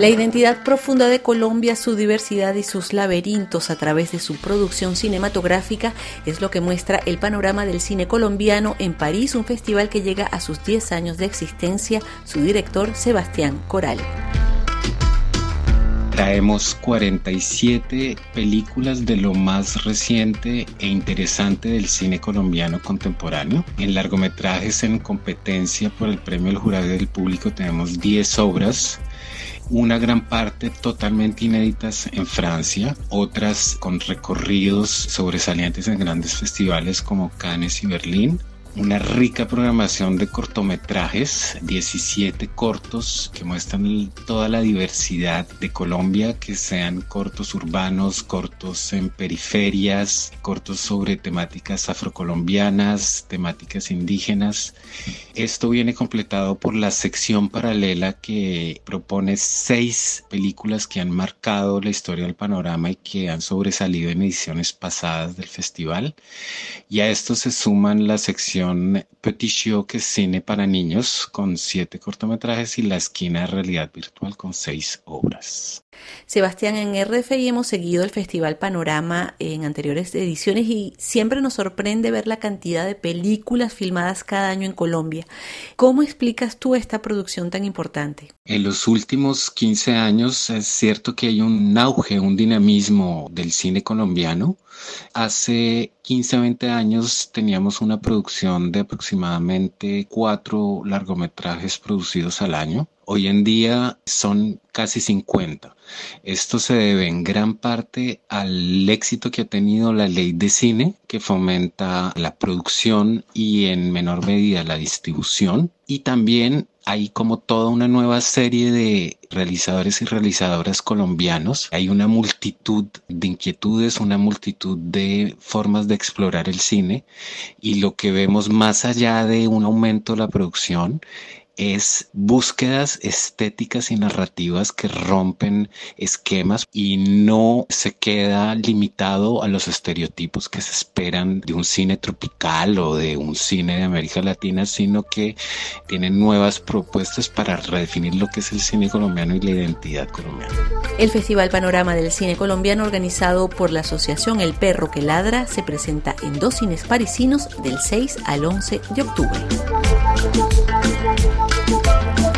La identidad profunda de Colombia, su diversidad y sus laberintos a través de su producción cinematográfica es lo que muestra el panorama del cine colombiano en París, un festival que llega a sus 10 años de existencia, su director Sebastián Coral. Traemos 47 películas de lo más reciente e interesante del cine colombiano contemporáneo. En largometrajes en competencia por el premio del jurado del público tenemos 10 obras una gran parte totalmente inéditas en Francia, otras con recorridos sobresalientes en grandes festivales como Cannes y Berlín, una rica programación de cortometrajes, 17 cortos que muestran toda la diversidad de Colombia, que sean cortos urbanos, cortos en periferias, cortos sobre temáticas afrocolombianas, temáticas indígenas. Esto viene completado por la sección paralela que propone seis películas que han marcado la historia del panorama y que han sobresalido en ediciones pasadas del festival. Y a esto se suman la sección Petit Show, que cine para niños, con siete cortometrajes, y La Esquina de Realidad Virtual, con seis obras. Sebastián, en RFI hemos seguido el Festival Panorama en anteriores ediciones y siempre nos sorprende ver la cantidad de películas filmadas cada año en Colombia. ¿Cómo explicas tú esta producción tan importante? En los últimos 15 años es cierto que hay un auge, un dinamismo del cine colombiano. Hace 15 20 años teníamos una producción de aproximadamente cuatro largometrajes producidos al año. Hoy en día son casi 50. Esto se debe en gran parte al éxito que ha tenido la ley de cine, que fomenta la producción y en menor medida la distribución. Y también hay como toda una nueva serie de realizadores y realizadoras colombianos. Hay una multitud de inquietudes, una multitud de formas de explorar el cine y lo que vemos más allá de un aumento de la producción es búsquedas estéticas y narrativas que rompen esquemas y no se queda limitado a los estereotipos que se esperan de un cine tropical o de un cine de América Latina, sino que tienen nuevas propuestas para redefinir lo que es el cine colombiano y la identidad colombiana. El Festival Panorama del Cine Colombiano organizado por la Asociación El Perro que Ladra se presenta en dos cines parisinos del 6 al 11 de octubre. Thank you.